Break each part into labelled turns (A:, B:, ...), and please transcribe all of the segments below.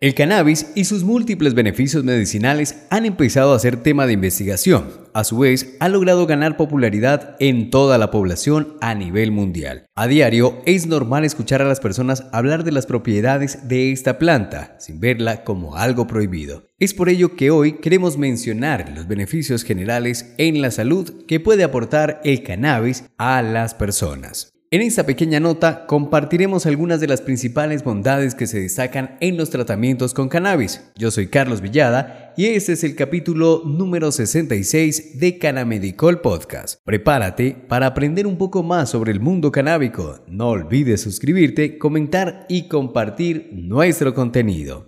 A: El cannabis y sus múltiples beneficios medicinales han empezado a ser tema de investigación. A su vez, ha logrado ganar popularidad en toda la población a nivel mundial. A diario es normal escuchar a las personas hablar de las propiedades de esta planta, sin verla como algo prohibido. Es por ello que hoy queremos mencionar los beneficios generales en la salud que puede aportar el cannabis a las personas. En esta pequeña nota compartiremos algunas de las principales bondades que se destacan en los tratamientos con cannabis. Yo soy Carlos Villada y este es el capítulo número 66 de Canamedicol Podcast. Prepárate para aprender un poco más sobre el mundo canábico. No olvides suscribirte, comentar y compartir nuestro contenido.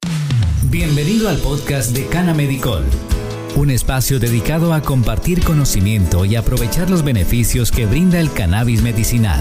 B: Bienvenido al podcast de Canamedicol un espacio dedicado a compartir conocimiento y aprovechar los beneficios que brinda el cannabis medicinal.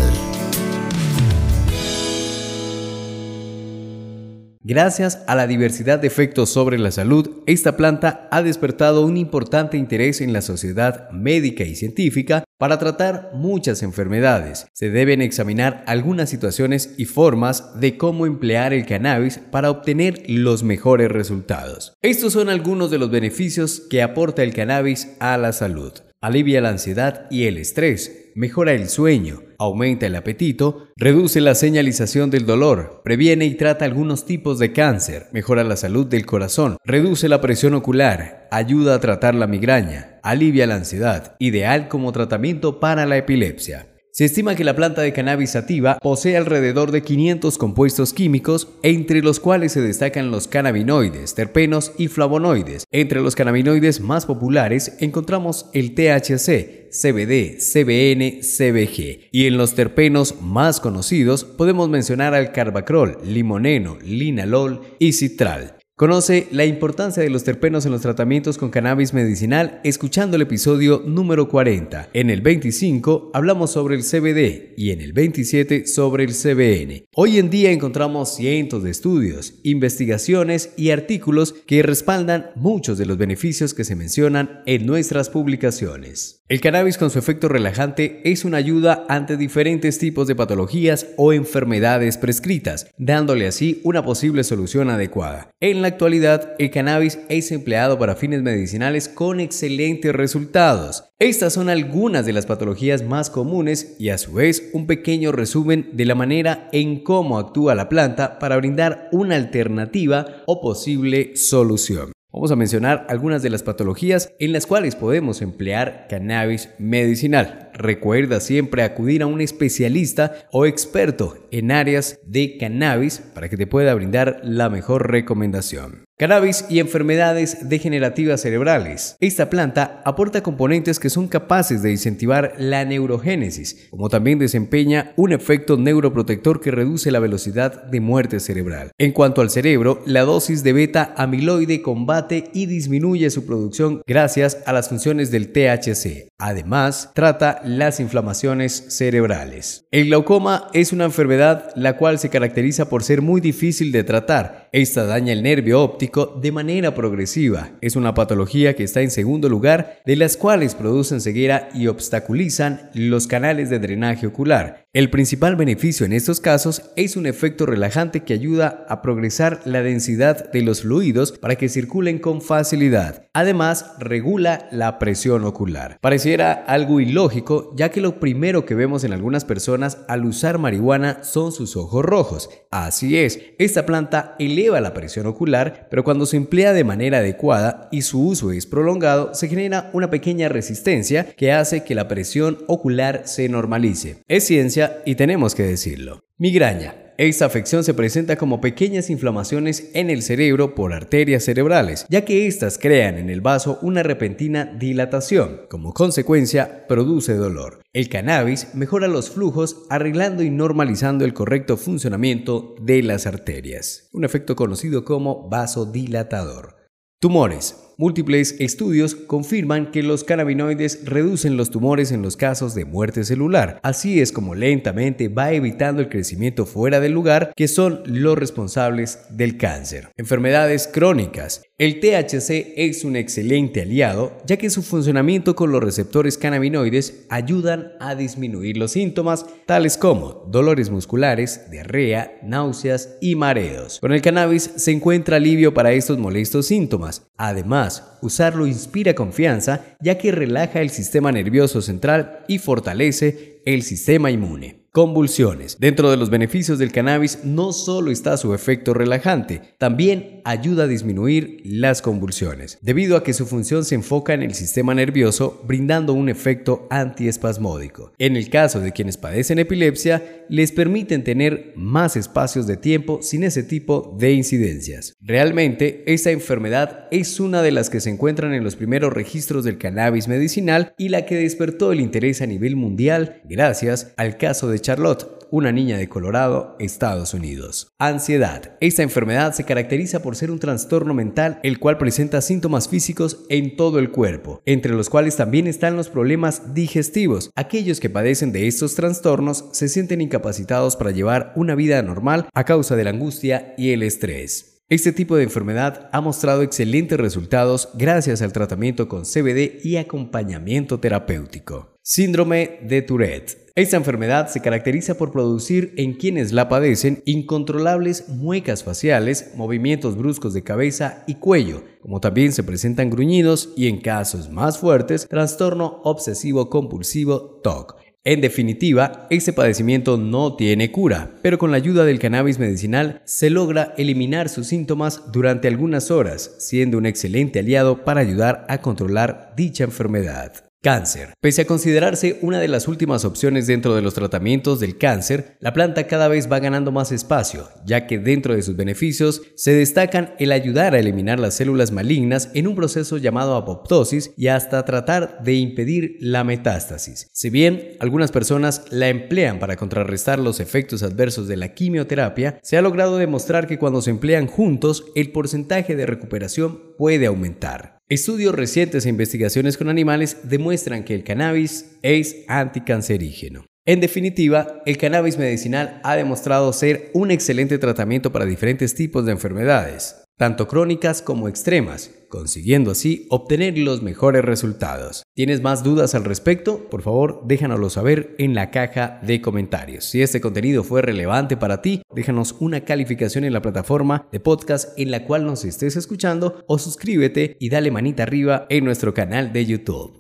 A: Gracias a la diversidad de efectos sobre la salud, esta planta ha despertado un importante interés en la sociedad médica y científica para tratar muchas enfermedades. Se deben examinar algunas situaciones y formas de cómo emplear el cannabis para obtener los mejores resultados. Estos son algunos de los beneficios que aporta el cannabis a la salud. Alivia la ansiedad y el estrés, mejora el sueño, aumenta el apetito, reduce la señalización del dolor, previene y trata algunos tipos de cáncer, mejora la salud del corazón, reduce la presión ocular, ayuda a tratar la migraña, alivia la ansiedad, ideal como tratamiento para la epilepsia. Se estima que la planta de cannabis sativa posee alrededor de 500 compuestos químicos, entre los cuales se destacan los cannabinoides, terpenos y flavonoides. Entre los cannabinoides más populares encontramos el THC, CBD, CBN, CBG. Y en los terpenos más conocidos podemos mencionar al carbacrol, limoneno, linalol y citral. Conoce la importancia de los terpenos en los tratamientos con cannabis medicinal escuchando el episodio número 40. En el 25 hablamos sobre el CBD y en el 27 sobre el CBN. Hoy en día encontramos cientos de estudios, investigaciones y artículos que respaldan muchos de los beneficios que se mencionan en nuestras publicaciones. El cannabis con su efecto relajante es una ayuda ante diferentes tipos de patologías o enfermedades prescritas, dándole así una posible solución adecuada. Actualidad, el cannabis es empleado para fines medicinales con excelentes resultados. Estas son algunas de las patologías más comunes y a su vez un pequeño resumen de la manera en cómo actúa la planta para brindar una alternativa o posible solución. Vamos a mencionar algunas de las patologías en las cuales podemos emplear cannabis medicinal. Recuerda siempre acudir a un especialista o experto en áreas de cannabis para que te pueda brindar la mejor recomendación. Cannabis y enfermedades degenerativas cerebrales. Esta planta aporta componentes que son capaces de incentivar la neurogénesis, como también desempeña un efecto neuroprotector que reduce la velocidad de muerte cerebral. En cuanto al cerebro, la dosis de beta amiloide combate y disminuye su producción gracias a las funciones del THC. Además, trata las inflamaciones cerebrales. El glaucoma es una enfermedad la cual se caracteriza por ser muy difícil de tratar. Esta daña el nervio óptico de manera progresiva. Es una patología que está en segundo lugar, de las cuales producen ceguera y obstaculizan los canales de drenaje ocular. El principal beneficio en estos casos es un efecto relajante que ayuda a progresar la densidad de los fluidos para que circulen con facilidad. Además, regula la presión ocular. Pareciera algo ilógico, ya que lo primero que vemos en algunas personas al usar marihuana son sus ojos rojos. Así es, esta planta eleva la presión ocular, pero cuando se emplea de manera adecuada y su uso es prolongado, se genera una pequeña resistencia que hace que la presión ocular se normalice. Es ciencia y tenemos que decirlo. Migraña. Esta afección se presenta como pequeñas inflamaciones en el cerebro por arterias cerebrales, ya que éstas crean en el vaso una repentina dilatación. Como consecuencia, produce dolor. El cannabis mejora los flujos arreglando y normalizando el correcto funcionamiento de las arterias, un efecto conocido como vasodilatador. Tumores. Múltiples estudios confirman que los cannabinoides reducen los tumores en los casos de muerte celular. Así es como lentamente va evitando el crecimiento fuera del lugar que son los responsables del cáncer. Enfermedades crónicas. El THC es un excelente aliado ya que su funcionamiento con los receptores cannabinoides ayudan a disminuir los síntomas tales como dolores musculares, diarrea, náuseas y mareos. Con el cannabis se encuentra alivio para estos molestos síntomas. Además, usarlo inspira confianza ya que relaja el sistema nervioso central y fortalece el sistema inmune. Convulsiones. Dentro de los beneficios del cannabis no solo está su efecto relajante, también ayuda a disminuir las convulsiones, debido a que su función se enfoca en el sistema nervioso, brindando un efecto antiespasmódico. En el caso de quienes padecen epilepsia, les permiten tener más espacios de tiempo sin ese tipo de incidencias. Realmente, esta enfermedad es una de las que se encuentran en los primeros registros del cannabis medicinal y la que despertó el interés a nivel mundial gracias al caso Charlotte, una niña de Colorado, Estados Unidos. Ansiedad. Esta enfermedad se caracteriza por ser un trastorno mental el cual presenta síntomas físicos en todo el cuerpo, entre los cuales también están los problemas digestivos. Aquellos que padecen de estos trastornos se sienten incapacitados para llevar una vida normal a causa de la angustia y el estrés. Este tipo de enfermedad ha mostrado excelentes resultados gracias al tratamiento con CBD y acompañamiento terapéutico. Síndrome de Tourette. Esta enfermedad se caracteriza por producir en quienes la padecen incontrolables muecas faciales, movimientos bruscos de cabeza y cuello, como también se presentan gruñidos y en casos más fuertes, trastorno obsesivo compulsivo TOC. En definitiva, este padecimiento no tiene cura, pero con la ayuda del cannabis medicinal se logra eliminar sus síntomas durante algunas horas, siendo un excelente aliado para ayudar a controlar dicha enfermedad. Cáncer. Pese a considerarse una de las últimas opciones dentro de los tratamientos del cáncer, la planta cada vez va ganando más espacio, ya que dentro de sus beneficios se destacan el ayudar a eliminar las células malignas en un proceso llamado apoptosis y hasta tratar de impedir la metástasis. Si bien algunas personas la emplean para contrarrestar los efectos adversos de la quimioterapia, se ha logrado demostrar que cuando se emplean juntos, el porcentaje de recuperación puede aumentar. Estudios recientes e investigaciones con animales demuestran que el cannabis es anticancerígeno. En definitiva, el cannabis medicinal ha demostrado ser un excelente tratamiento para diferentes tipos de enfermedades tanto crónicas como extremas, consiguiendo así obtener los mejores resultados. ¿Tienes más dudas al respecto? Por favor, déjanoslo saber en la caja de comentarios. Si este contenido fue relevante para ti, déjanos una calificación en la plataforma de podcast en la cual nos estés escuchando o suscríbete y dale manita arriba en nuestro canal de YouTube.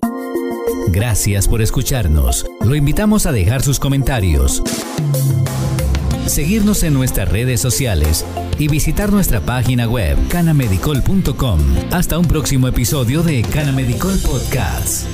B: Gracias por escucharnos. Lo invitamos a dejar sus comentarios seguirnos en nuestras redes sociales y visitar nuestra página web canamedicol.com. Hasta un próximo episodio de Canamedicol Podcast.